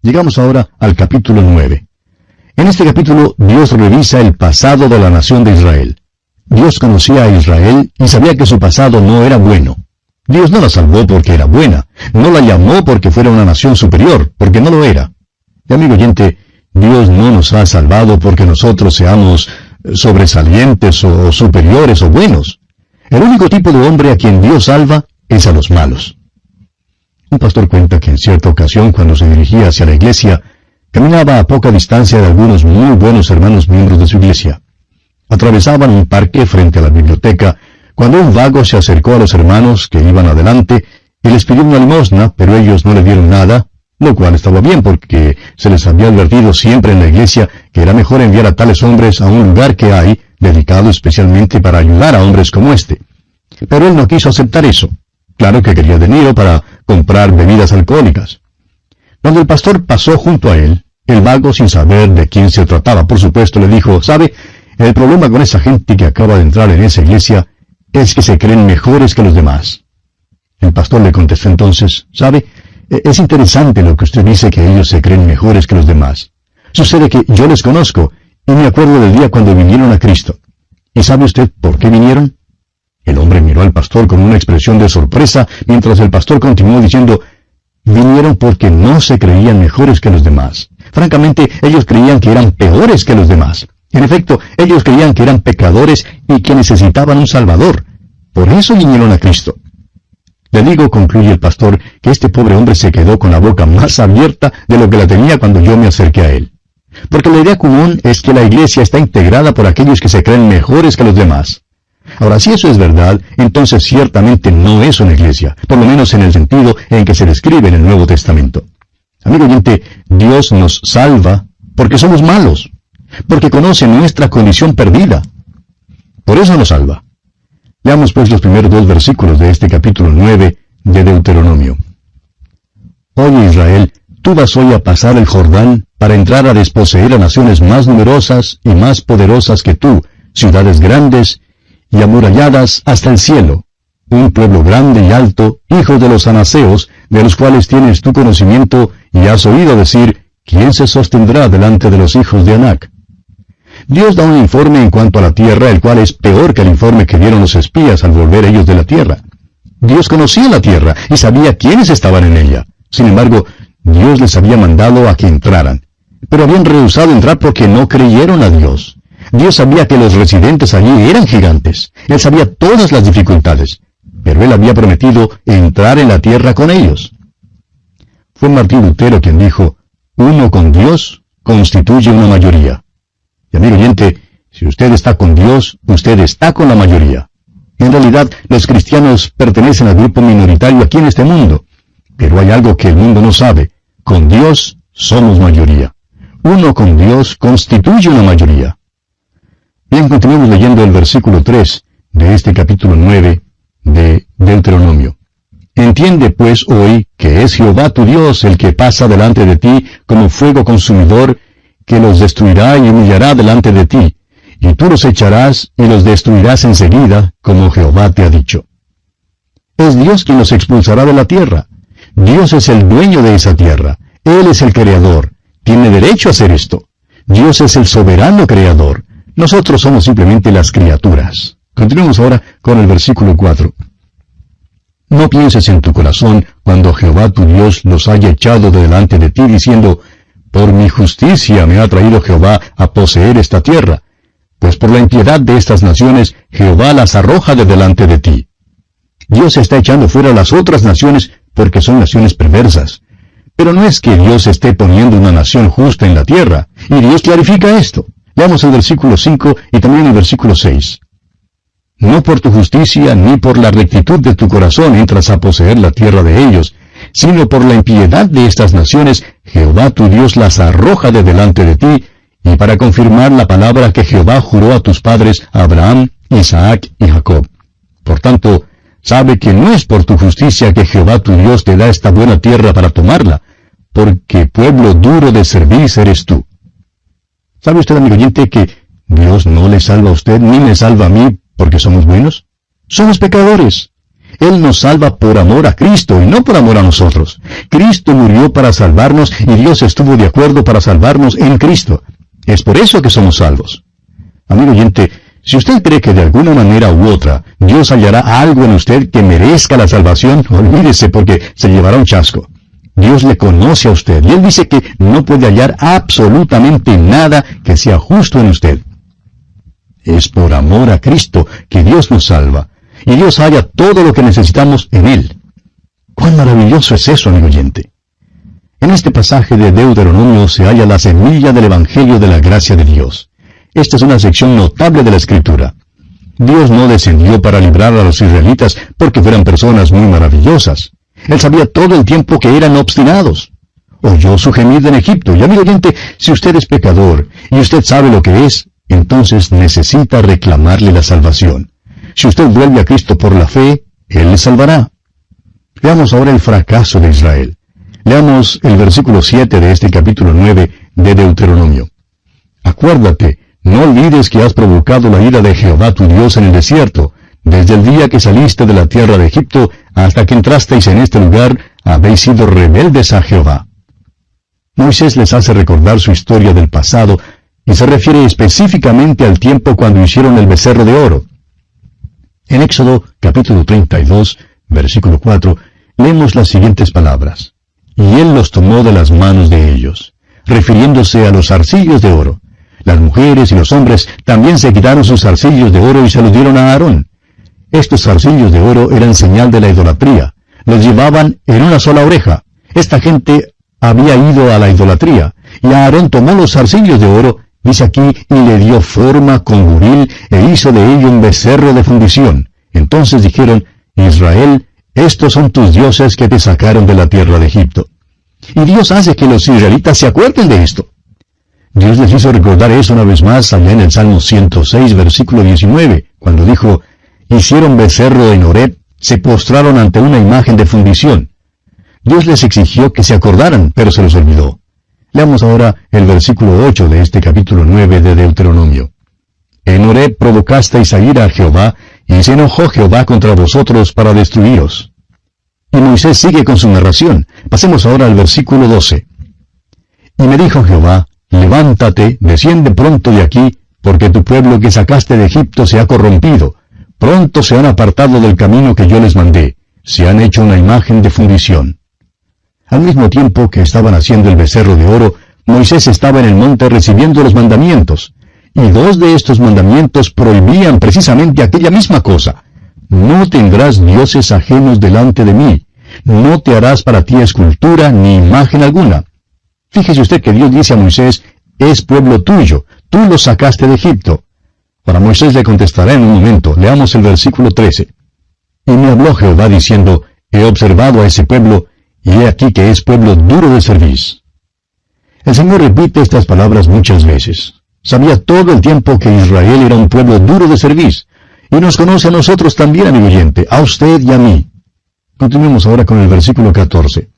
Llegamos ahora al capítulo 9. En este capítulo Dios revisa el pasado de la nación de Israel. Dios conocía a Israel y sabía que su pasado no era bueno. Dios no la salvó porque era buena, no la llamó porque fuera una nación superior, porque no lo era. Y amigo oyente, Dios no nos ha salvado porque nosotros seamos sobresalientes o superiores o buenos. El único tipo de hombre a quien Dios salva es a los malos. Un pastor cuenta que en cierta ocasión, cuando se dirigía hacia la iglesia, caminaba a poca distancia de algunos muy buenos hermanos miembros de su iglesia. Atravesaban un parque frente a la biblioteca cuando un vago se acercó a los hermanos que iban adelante y les pidió una limosna, pero ellos no le dieron nada, lo cual estaba bien porque se les había advertido siempre en la iglesia que era mejor enviar a tales hombres a un lugar que hay dedicado especialmente para ayudar a hombres como este. Pero él no quiso aceptar eso. Claro que quería dinero para comprar bebidas alcohólicas. Cuando el pastor pasó junto a él, el vago, sin saber de quién se trataba, por supuesto, le dijo, ¿sabe? El problema con esa gente que acaba de entrar en esa iglesia es que se creen mejores que los demás. El pastor le contestó entonces, ¿sabe? E, es interesante lo que usted dice que ellos se creen mejores que los demás. Sucede que yo les conozco y me acuerdo del día cuando vinieron a Cristo. ¿Y sabe usted por qué vinieron? El hombre miró al pastor con una expresión de sorpresa mientras el pastor continuó diciendo, vinieron porque no se creían mejores que los demás. Francamente, ellos creían que eran peores que los demás. En efecto, ellos creían que eran pecadores y que necesitaban un Salvador. Por eso vinieron a Cristo. Le digo, concluye el pastor, que este pobre hombre se quedó con la boca más abierta de lo que la tenía cuando yo me acerqué a él. Porque la idea común es que la iglesia está integrada por aquellos que se creen mejores que los demás. Ahora, si eso es verdad, entonces ciertamente no es una iglesia, por lo menos en el sentido en que se describe en el Nuevo Testamento. Amigo oyente, Dios nos salva porque somos malos, porque conoce nuestra condición perdida. Por eso nos salva. Leamos pues los primeros dos versículos de este capítulo 9 de Deuteronomio. Oye Israel, tú vas hoy a pasar el Jordán para entrar a desposeer a naciones más numerosas y más poderosas que tú, ciudades grandes y amuralladas hasta el cielo, un pueblo grande y alto, hijos de los anaseos, de los cuales tienes tu conocimiento y has oído decir, ¿quién se sostendrá delante de los hijos de Anac? Dios da un informe en cuanto a la tierra, el cual es peor que el informe que dieron los espías al volver ellos de la tierra. Dios conocía la tierra y sabía quiénes estaban en ella. Sin embargo, Dios les había mandado a que entraran. Pero habían rehusado entrar porque no creyeron a Dios. Dios sabía que los residentes allí eran gigantes. Él sabía todas las dificultades. Pero Él había prometido entrar en la tierra con ellos. Fue Martín Lutero quien dijo, uno con Dios constituye una mayoría. Y amigo oyente, si usted está con Dios, usted está con la mayoría. En realidad, los cristianos pertenecen al grupo minoritario aquí en este mundo. Pero hay algo que el mundo no sabe. Con Dios somos mayoría. Uno con Dios constituye una mayoría. Bien, continuemos leyendo el versículo 3 de este capítulo 9 de Deuteronomio. Entiende pues hoy que es Jehová tu Dios el que pasa delante de ti como fuego consumidor, que los destruirá y humillará delante de ti, y tú los echarás y los destruirás enseguida, como Jehová te ha dicho. Es Dios quien los expulsará de la tierra. Dios es el dueño de esa tierra. Él es el creador. Tiene derecho a hacer esto. Dios es el soberano creador. Nosotros somos simplemente las criaturas. Continuemos ahora con el versículo 4. No pienses en tu corazón cuando Jehová tu Dios los haya echado de delante de ti, diciendo, Por mi justicia me ha traído Jehová a poseer esta tierra, pues por la impiedad de estas naciones Jehová las arroja de delante de ti. Dios está echando fuera las otras naciones porque son naciones perversas. Pero no es que Dios esté poniendo una nación justa en la tierra, y Dios clarifica esto. Veamos el versículo 5 y también el versículo 6. No por tu justicia ni por la rectitud de tu corazón entras a poseer la tierra de ellos, sino por la impiedad de estas naciones, Jehová tu Dios las arroja de delante de ti, y para confirmar la palabra que Jehová juró a tus padres, Abraham, Isaac y Jacob. Por tanto, sabe que no es por tu justicia que Jehová tu Dios te da esta buena tierra para tomarla, porque pueblo duro de servir eres tú. ¿Sabe usted, amigo oyente, que Dios no le salva a usted ni me salva a mí porque somos buenos? Somos pecadores. Él nos salva por amor a Cristo y no por amor a nosotros. Cristo murió para salvarnos y Dios estuvo de acuerdo para salvarnos en Cristo. Es por eso que somos salvos. Amigo oyente, si usted cree que de alguna manera u otra Dios hallará algo en usted que merezca la salvación, olvídese porque se llevará un chasco. Dios le conoce a usted y Él dice que no puede hallar absolutamente nada que sea justo en usted. Es por amor a Cristo que Dios nos salva, y Dios halla todo lo que necesitamos en Él. ¡Cuán maravilloso es eso, amigo oyente! En este pasaje de Deuteronomio se halla la semilla del Evangelio de la gracia de Dios. Esta es una sección notable de la Escritura. Dios no descendió para librar a los israelitas porque fueran personas muy maravillosas. Él sabía todo el tiempo que eran obstinados. Oyó su gemido en Egipto. Y amigo oyente, si usted es pecador y usted sabe lo que es, entonces necesita reclamarle la salvación. Si usted vuelve a Cristo por la fe, Él le salvará. Veamos ahora el fracaso de Israel. Leamos el versículo 7 de este capítulo 9 de Deuteronomio. Acuérdate, no olvides que has provocado la ira de Jehová tu Dios en el desierto, desde el día que saliste de la tierra de Egipto hasta que entrasteis en este lugar, habéis sido rebeldes a Jehová. Moisés les hace recordar su historia del pasado y se refiere específicamente al tiempo cuando hicieron el becerro de oro. En Éxodo capítulo 32, versículo 4, leemos las siguientes palabras. Y él los tomó de las manos de ellos, refiriéndose a los arcillos de oro. Las mujeres y los hombres también se quitaron sus arcillos de oro y se los dieron a Aarón. Estos zarcillos de oro eran señal de la idolatría. Los llevaban en una sola oreja. Esta gente había ido a la idolatría. Y Aarón tomó los zarcillos de oro, dice aquí, y le dio forma con guril e hizo de ello un becerro de fundición. Entonces dijeron, Israel, estos son tus dioses que te sacaron de la tierra de Egipto. Y Dios hace que los israelitas se acuerden de esto. Dios les hizo recordar eso una vez más allá en Salmo 106, versículo 19, cuando dijo, hicieron becerro en Horeb, se postraron ante una imagen de fundición. Dios les exigió que se acordaran, pero se los olvidó. Leamos ahora el versículo 8 de este capítulo 9 de Deuteronomio. En Horeb provocasteis a ira a Jehová, y se enojó Jehová contra vosotros para destruiros. Y Moisés sigue con su narración. Pasemos ahora al versículo 12. Y me dijo Jehová, levántate, desciende pronto de aquí, porque tu pueblo que sacaste de Egipto se ha corrompido, Pronto se han apartado del camino que yo les mandé, se han hecho una imagen de fundición. Al mismo tiempo que estaban haciendo el becerro de oro, Moisés estaba en el monte recibiendo los mandamientos, y dos de estos mandamientos prohibían precisamente aquella misma cosa. No tendrás dioses ajenos delante de mí, no te harás para ti escultura ni imagen alguna. Fíjese usted que Dios dice a Moisés, es pueblo tuyo, tú lo sacaste de Egipto. Para Moisés le contestará en un momento. Leamos el versículo 13. Y me habló Jehová diciendo, He observado a ese pueblo, y he aquí que es pueblo duro de servicio. El Señor repite estas palabras muchas veces. Sabía todo el tiempo que Israel era un pueblo duro de servicio, y nos conoce a nosotros también, amigo oyente, a usted y a mí. Continuemos ahora con el versículo 14.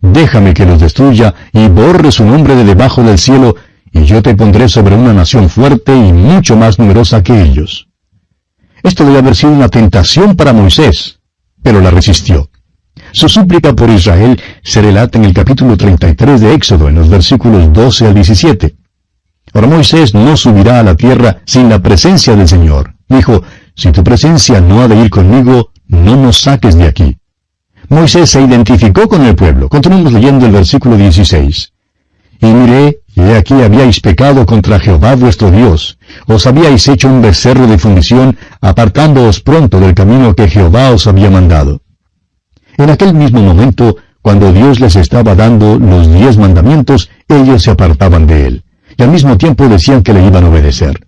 Déjame que los destruya y borre su nombre de debajo del cielo y yo te pondré sobre una nación fuerte y mucho más numerosa que ellos. Esto debe haber sido una tentación para Moisés, pero la resistió. Su súplica por Israel se relata en el capítulo 33 de Éxodo, en los versículos 12 al 17. Ahora Moisés no subirá a la tierra sin la presencia del Señor. Dijo, si tu presencia no ha de ir conmigo, no nos saques de aquí. Moisés se identificó con el pueblo. Continuamos leyendo el versículo 16. Y miré, y aquí habíais pecado contra Jehová vuestro Dios. Os habíais hecho un becerro de fundición, apartándoos pronto del camino que Jehová os había mandado. En aquel mismo momento, cuando Dios les estaba dando los diez mandamientos, ellos se apartaban de él, y al mismo tiempo decían que le iban a obedecer.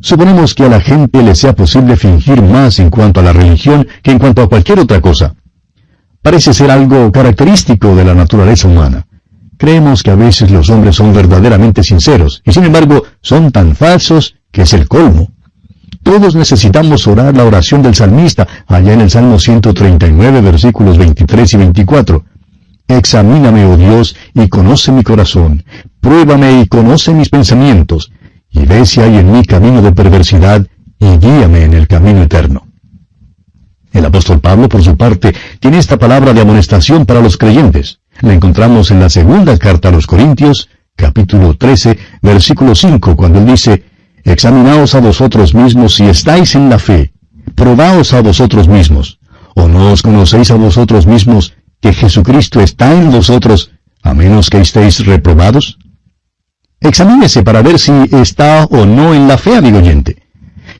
Suponemos que a la gente le sea posible fingir más en cuanto a la religión que en cuanto a cualquier otra cosa. Parece ser algo característico de la naturaleza humana. Creemos que a veces los hombres son verdaderamente sinceros, y sin embargo son tan falsos que es el colmo. Todos necesitamos orar la oración del salmista, allá en el Salmo 139, versículos 23 y 24. Examíname, oh Dios, y conoce mi corazón. Pruébame y conoce mis pensamientos, y ve si hay en mí camino de perversidad, y guíame en el camino eterno. El apóstol Pablo, por su parte, tiene esta palabra de amonestación para los creyentes. La encontramos en la segunda carta a los Corintios, capítulo 13, versículo 5, cuando él dice, Examinaos a vosotros mismos si estáis en la fe, probaos a vosotros mismos, o no os conocéis a vosotros mismos que Jesucristo está en vosotros, a menos que estéis reprobados? Examínese para ver si está o no en la fe, amigo oyente.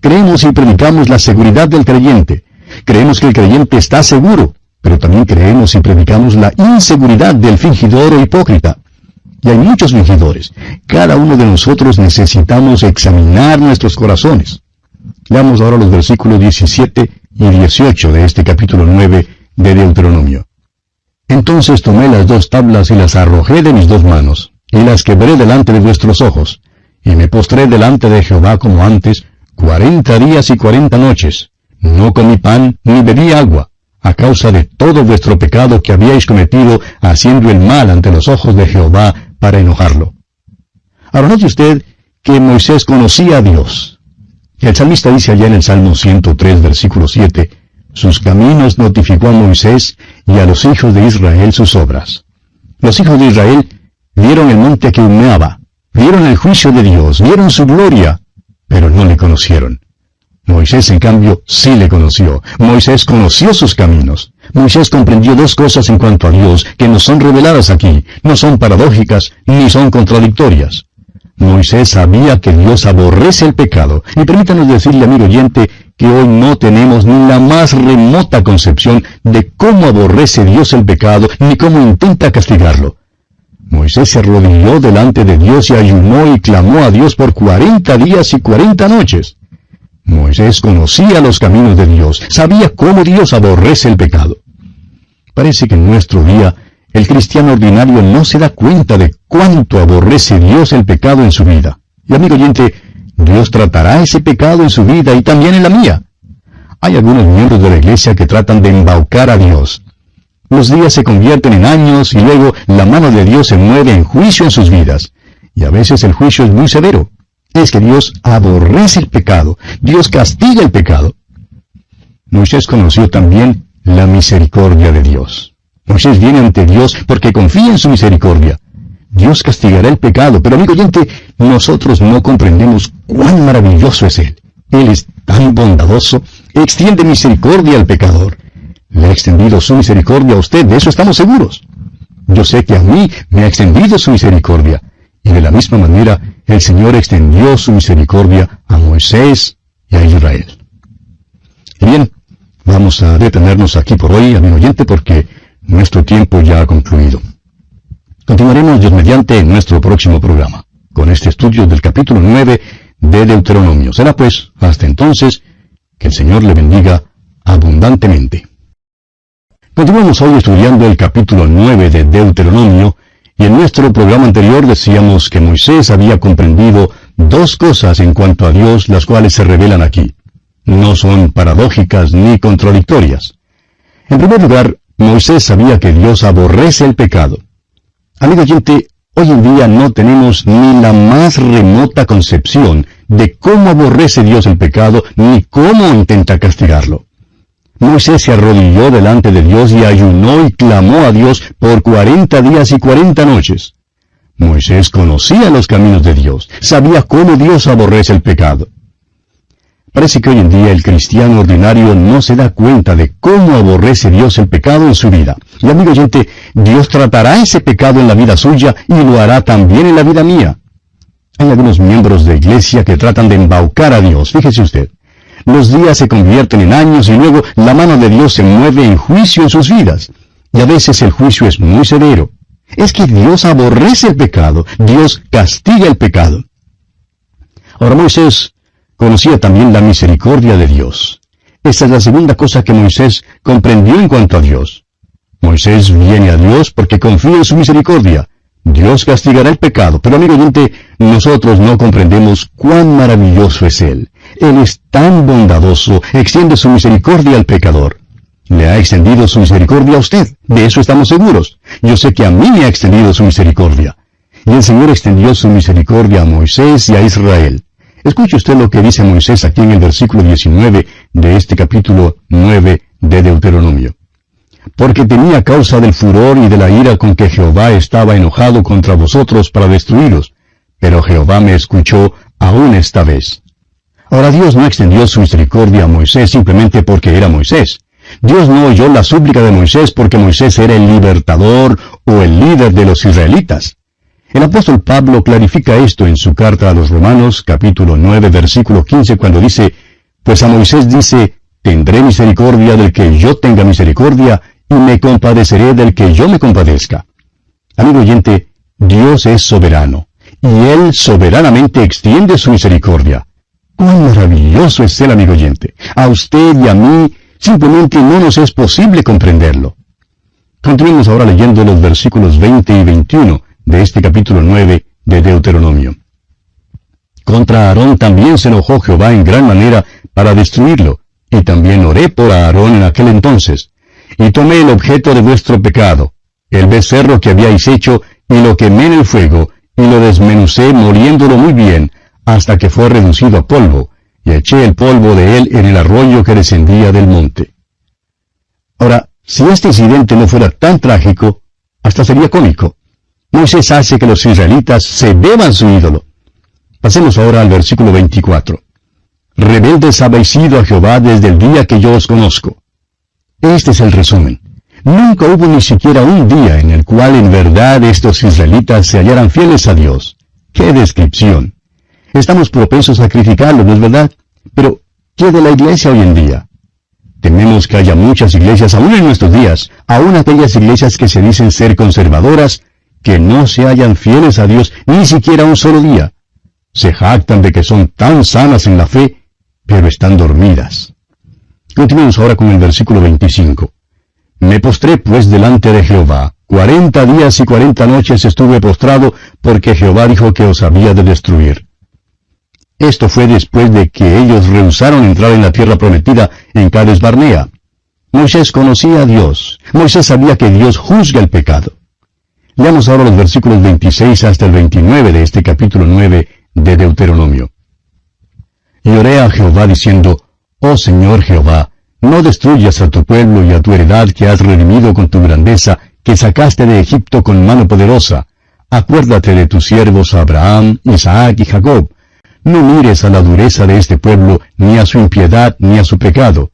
Creemos y predicamos la seguridad del creyente. Creemos que el creyente está seguro, pero también creemos y predicamos la inseguridad del fingidor o hipócrita. Y hay muchos fingidores. Cada uno de nosotros necesitamos examinar nuestros corazones. Leamos ahora los versículos 17 y 18 de este capítulo 9 de Deuteronomio. Entonces tomé las dos tablas y las arrojé de mis dos manos, y las quebré delante de vuestros ojos, y me postré delante de Jehová como antes, cuarenta días y cuarenta noches. No comí pan ni bebí agua, a causa de todo vuestro pecado que habíais cometido haciendo el mal ante los ojos de Jehová para enojarlo. Ahora note usted que Moisés conocía a Dios. El salmista dice allá en el Salmo 103, versículo 7, sus caminos notificó a Moisés y a los hijos de Israel sus obras. Los hijos de Israel vieron el monte que humeaba, vieron el juicio de Dios, vieron su gloria, pero no le conocieron. Moisés, en cambio, sí le conoció. Moisés conoció sus caminos. Moisés comprendió dos cosas en cuanto a Dios que no son reveladas aquí, no son paradójicas ni son contradictorias. Moisés sabía que Dios aborrece el pecado. Y permítanos decirle, amigo oyente, que hoy no tenemos ni la más remota concepción de cómo aborrece Dios el pecado ni cómo intenta castigarlo. Moisés se arrodilló delante de Dios y ayunó y clamó a Dios por cuarenta días y cuarenta noches. Moisés conocía los caminos de Dios, sabía cómo Dios aborrece el pecado. Parece que en nuestro día el cristiano ordinario no se da cuenta de cuánto aborrece Dios el pecado en su vida. Y amigo oyente, Dios tratará ese pecado en su vida y también en la mía. Hay algunos miembros de la iglesia que tratan de embaucar a Dios, los días se convierten en años y luego la mano de Dios se mueve en juicio en sus vidas. Y a veces el juicio es muy severo. Es que Dios aborrece el pecado. Dios castiga el pecado. Moisés conoció también la misericordia de Dios. Moisés viene ante Dios porque confía en su misericordia. Dios castigará el pecado, pero amigo oyente, nosotros no comprendemos cuán maravilloso es Él. Él es tan bondadoso, extiende misericordia al pecador. Le ha extendido su misericordia a usted, de eso estamos seguros. Yo sé que a mí me ha extendido su misericordia. Y de la misma manera, el Señor extendió su misericordia a Moisés y a Israel. bien, vamos a detenernos aquí por hoy, amigo oyente, porque nuestro tiempo ya ha concluido. Continuaremos mediante nuestro próximo programa, con este estudio del capítulo 9 de Deuteronomio. Será pues, hasta entonces, que el Señor le bendiga abundantemente. Continuamos hoy estudiando el capítulo 9 de Deuteronomio, y en nuestro programa anterior decíamos que Moisés había comprendido dos cosas en cuanto a Dios, las cuales se revelan aquí. No son paradójicas ni contradictorias. En primer lugar, Moisés sabía que Dios aborrece el pecado. Amigo oyente, hoy en día no tenemos ni la más remota concepción de cómo aborrece Dios el pecado, ni cómo intenta castigarlo. Moisés se arrodilló delante de Dios y ayunó y clamó a Dios por cuarenta días y cuarenta noches. Moisés conocía los caminos de Dios, sabía cómo Dios aborrece el pecado. Parece que hoy en día el cristiano ordinario no se da cuenta de cómo aborrece Dios el pecado en su vida. Y amigo oyente, Dios tratará ese pecado en la vida suya y lo hará también en la vida mía. Hay algunos miembros de iglesia que tratan de embaucar a Dios, fíjese usted los días se convierten en años y luego la mano de Dios se mueve en juicio en sus vidas. Y a veces el juicio es muy severo. Es que Dios aborrece el pecado, Dios castiga el pecado. Ahora Moisés conocía también la misericordia de Dios. Esta es la segunda cosa que Moisés comprendió en cuanto a Dios. Moisés viene a Dios porque confía en su misericordia. Dios castigará el pecado, pero amigo oyente, nosotros no comprendemos cuán maravilloso es Él. Él es tan bondadoso, extiende su misericordia al pecador. Le ha extendido su misericordia a usted, de eso estamos seguros. Yo sé que a mí me ha extendido su misericordia. Y el Señor extendió su misericordia a Moisés y a Israel. Escuche usted lo que dice Moisés aquí en el versículo 19 de este capítulo 9 de Deuteronomio. Porque tenía causa del furor y de la ira con que Jehová estaba enojado contra vosotros para destruiros, pero Jehová me escuchó aún esta vez. Ahora Dios no extendió su misericordia a Moisés simplemente porque era Moisés. Dios no oyó la súplica de Moisés porque Moisés era el libertador o el líder de los israelitas. El apóstol Pablo clarifica esto en su carta a los Romanos capítulo 9 versículo 15 cuando dice, Pues a Moisés dice, Tendré misericordia del que yo tenga misericordia y me compadeceré del que yo me compadezca. Amigo oyente, Dios es soberano, y Él soberanamente extiende su misericordia. ¡Cuán maravilloso es Él, amigo oyente! A usted y a mí simplemente no nos es posible comprenderlo. Continuemos ahora leyendo los versículos 20 y 21 de este capítulo 9 de Deuteronomio. Contra Aarón también se enojó Jehová en gran manera para destruirlo, y también oré por Aarón en aquel entonces, y tomé el objeto de vuestro pecado, el becerro que habíais hecho, y lo quemé en el fuego, y lo desmenucé moliéndolo muy bien, hasta que fue reducido a polvo, y eché el polvo de él en el arroyo que descendía del monte. Ahora, si este incidente no fuera tan trágico, hasta sería cómico. Moisés hace que los israelitas se beban su ídolo. Pasemos ahora al versículo 24. Rebeldes habéis sido a Jehová desde el día que yo os conozco. Este es el resumen. Nunca hubo ni siquiera un día en el cual en verdad estos israelitas se hallaran fieles a Dios. ¡Qué descripción! Estamos propensos a sacrificarlo, ¿no es verdad? Pero, ¿qué de la iglesia hoy en día? Tememos que haya muchas iglesias aún en nuestros días, aún aquellas iglesias que se dicen ser conservadoras, que no se hallan fieles a Dios ni siquiera un solo día. Se jactan de que son tan sanas en la fe, pero están dormidas. Continuemos ahora con el versículo 25. Me postré pues delante de Jehová. Cuarenta días y cuarenta noches estuve postrado, porque Jehová dijo que os había de destruir. Esto fue después de que ellos rehusaron entrar en la tierra prometida en Cades Barnea. Moisés conocía a Dios. Moisés sabía que Dios juzga el pecado. Leamos ahora los versículos 26 hasta el 29 de este capítulo 9 de Deuteronomio. Y oré a Jehová diciendo, Oh Señor Jehová, no destruyas a tu pueblo y a tu heredad que has redimido con tu grandeza, que sacaste de Egipto con mano poderosa. Acuérdate de tus siervos Abraham, Isaac y Jacob. No mires a la dureza de este pueblo, ni a su impiedad, ni a su pecado.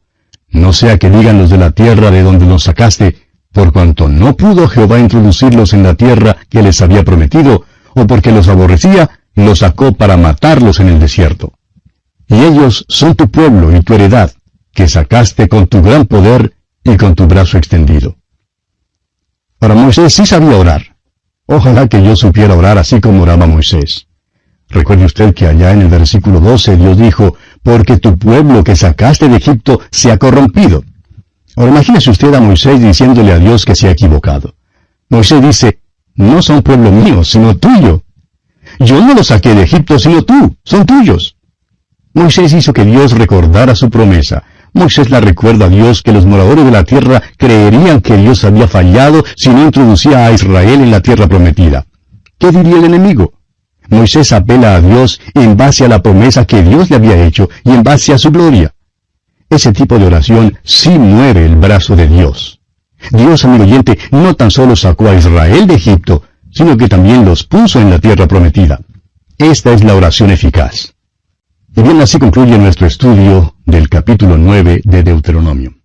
No sea que digan los de la tierra de donde los sacaste, por cuanto no pudo Jehová introducirlos en la tierra que les había prometido, o porque los aborrecía, los sacó para matarlos en el desierto. Y ellos son tu pueblo y tu heredad, que sacaste con tu gran poder y con tu brazo extendido. Para Moisés sí sabía orar. Ojalá que yo supiera orar así como oraba Moisés. Recuerde usted que allá en el versículo 12 Dios dijo, porque tu pueblo que sacaste de Egipto se ha corrompido. Ahora imagínese usted a Moisés diciéndole a Dios que se ha equivocado. Moisés dice, no son pueblo mío, sino tuyo. Yo no los saqué de Egipto, sino tú, son tuyos. Moisés hizo que Dios recordara su promesa. Moisés la recuerda a Dios que los moradores de la tierra creerían que Dios había fallado si no introducía a Israel en la tierra prometida. ¿Qué diría el enemigo? Moisés apela a Dios en base a la promesa que Dios le había hecho y en base a su gloria. Ese tipo de oración sí mueve el brazo de Dios. Dios, amigo oyente, no tan solo sacó a Israel de Egipto, sino que también los puso en la tierra prometida. Esta es la oración eficaz. Y bien, así concluye nuestro estudio del capítulo 9 de Deuteronomio.